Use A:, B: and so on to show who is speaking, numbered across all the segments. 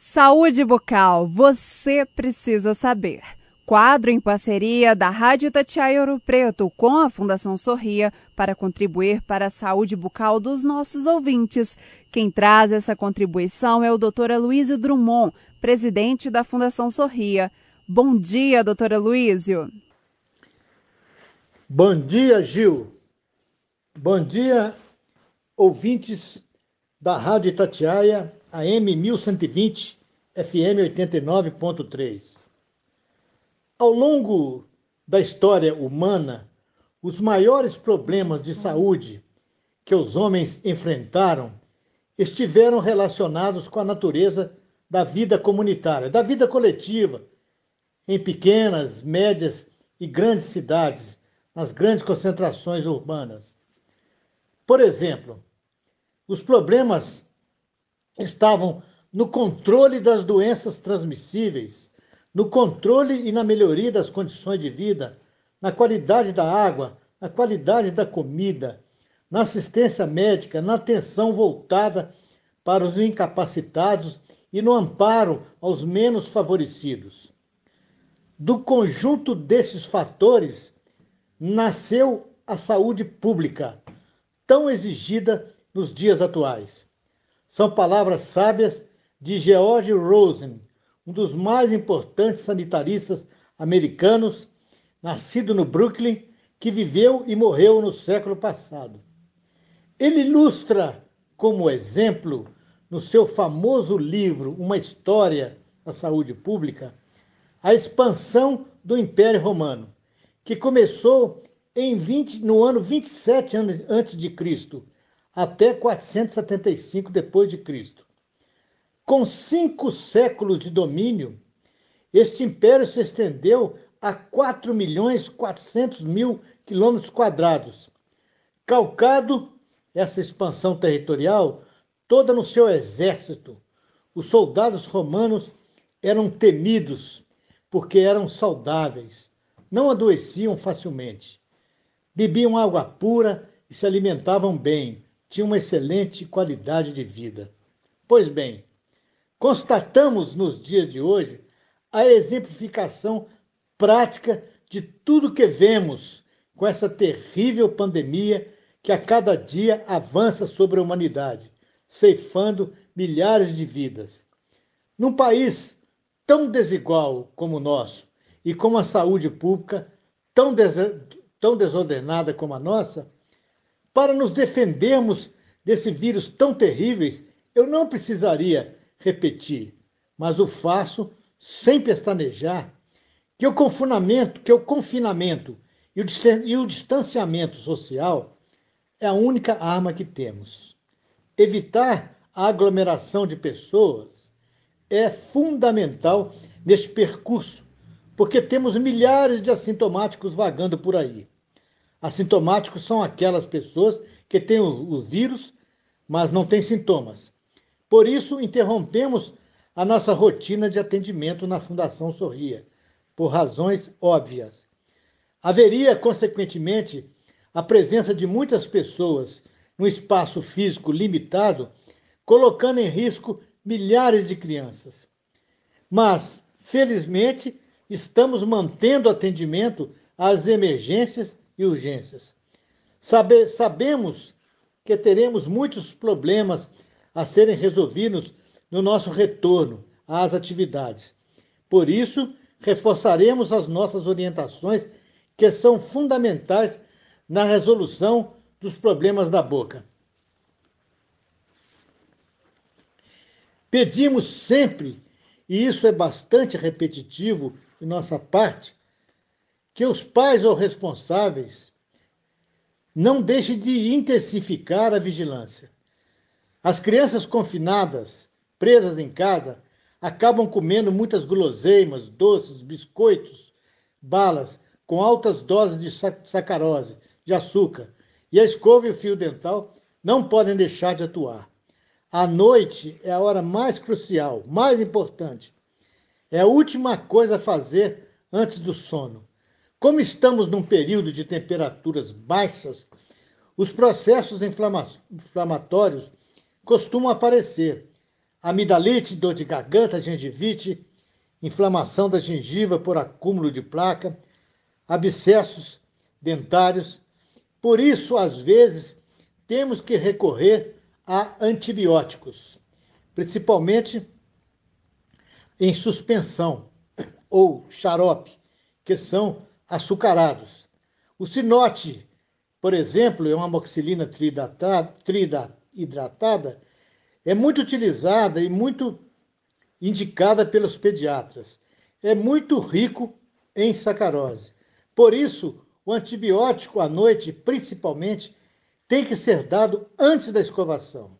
A: Saúde bucal, você precisa saber. Quadro em parceria da Rádio Tatiaia Ouro Preto com a Fundação Sorria para contribuir para a saúde bucal dos nossos ouvintes. Quem traz essa contribuição é o Dr. Luísio Drummond, presidente da Fundação Sorria. Bom dia, doutora Luísio.
B: Bom dia, Gil. Bom dia, ouvintes da Rádio Itatiaia, AM 1120, FM 89.3. Ao longo da história humana, os maiores problemas de saúde que os homens enfrentaram estiveram relacionados com a natureza da vida comunitária, da vida coletiva, em pequenas, médias e grandes cidades, nas grandes concentrações urbanas. Por exemplo, os problemas estavam no controle das doenças transmissíveis, no controle e na melhoria das condições de vida, na qualidade da água, na qualidade da comida, na assistência médica, na atenção voltada para os incapacitados e no amparo aos menos favorecidos. Do conjunto desses fatores nasceu a saúde pública, tão exigida nos dias atuais. São palavras sábias de George Rosen, um dos mais importantes sanitaristas americanos, nascido no Brooklyn, que viveu e morreu no século passado. Ele ilustra como exemplo, no seu famoso livro Uma História da Saúde Pública, a expansão do Império Romano, que começou em 20, no ano 27 antes de Cristo, até 475 depois de Cristo. Com cinco séculos de domínio, este império se estendeu a 4 milhões 400 mil quilômetros quadrados, calcado essa expansão territorial toda no seu exército. Os soldados romanos eram temidos porque eram saudáveis, não adoeciam facilmente, bebiam água pura e se alimentavam bem, tinham uma excelente qualidade de vida. Pois bem, Constatamos nos dias de hoje a exemplificação prática de tudo que vemos com essa terrível pandemia que a cada dia avança sobre a humanidade, ceifando milhares de vidas. Num país tão desigual como o nosso e com uma saúde pública tão, des tão desordenada como a nossa, para nos defendermos desse vírus tão terríveis, eu não precisaria repetir, mas o faço sem pestanejar, que o confinamento, que o confinamento e o distanciamento social é a única arma que temos. Evitar a aglomeração de pessoas é fundamental neste percurso, porque temos milhares de assintomáticos vagando por aí. Assintomáticos são aquelas pessoas que têm o, vírus, mas não têm sintomas. Por isso, interrompemos a nossa rotina de atendimento na Fundação Sorria, por razões óbvias. Haveria, consequentemente, a presença de muitas pessoas no espaço físico limitado, colocando em risco milhares de crianças. Mas, felizmente, estamos mantendo atendimento às emergências e urgências. Sabe, sabemos que teremos muitos problemas a serem resolvidos no nosso retorno às atividades. Por isso, reforçaremos as nossas orientações, que são fundamentais na resolução dos problemas da boca. Pedimos sempre, e isso é bastante repetitivo de nossa parte, que os pais ou responsáveis não deixem de intensificar a vigilância. As crianças confinadas, presas em casa, acabam comendo muitas guloseimas, doces, biscoitos, balas com altas doses de sacarose, de açúcar, e a escova e o fio dental não podem deixar de atuar. A noite é a hora mais crucial, mais importante. É a última coisa a fazer antes do sono. Como estamos num período de temperaturas baixas, os processos inflamatórios costumam aparecer. amidalite, dor de garganta, gengivite, inflamação da gengiva por acúmulo de placa, abscessos dentários. Por isso, às vezes, temos que recorrer a antibióticos, principalmente em suspensão ou xarope, que são açucarados. O sinote, por exemplo, é uma amoxicilina trihidratada, é muito utilizada e muito indicada pelos pediatras. É muito rico em sacarose. Por isso, o antibiótico à noite, principalmente, tem que ser dado antes da escovação.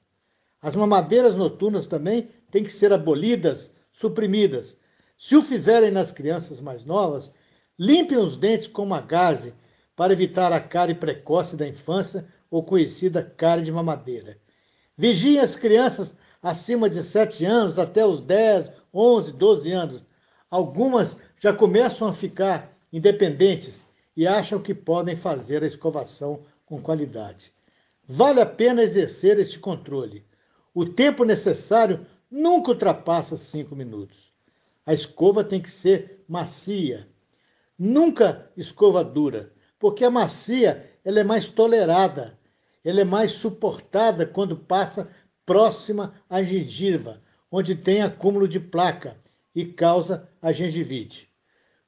B: As mamadeiras noturnas também têm que ser abolidas, suprimidas. Se o fizerem nas crianças mais novas, limpem os dentes com uma gaze para evitar a cárie precoce da infância ou conhecida cárie de mamadeira. Vigiem as crianças acima de 7 anos até os 10, 11, 12 anos. Algumas já começam a ficar independentes e acham que podem fazer a escovação com qualidade. Vale a pena exercer este controle. O tempo necessário nunca ultrapassa cinco minutos. A escova tem que ser macia, nunca escova dura, porque a macia ela é mais tolerada, ela é mais suportada quando passa próxima à gengiva, onde tem acúmulo de placa e causa a gengivite.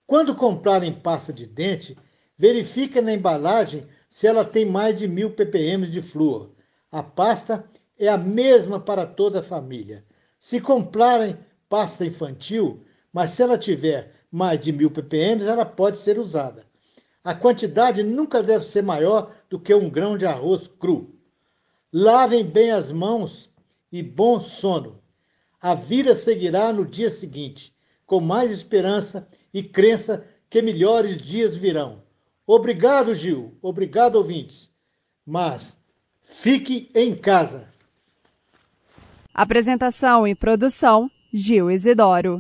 B: Quando comprarem pasta de dente, verifique na embalagem se ela tem mais de mil ppm de flúor. A pasta é a mesma para toda a família. Se comprarem pasta infantil, mas se ela tiver mais de mil ppm, ela pode ser usada. A quantidade nunca deve ser maior do que um grão de arroz cru. Lavem bem as mãos e bom sono. A vida seguirá no dia seguinte, com mais esperança e crença que melhores dias virão. Obrigado, Gil. Obrigado, ouvintes. Mas fique em casa.
A: Apresentação e produção: Gil Isidoro.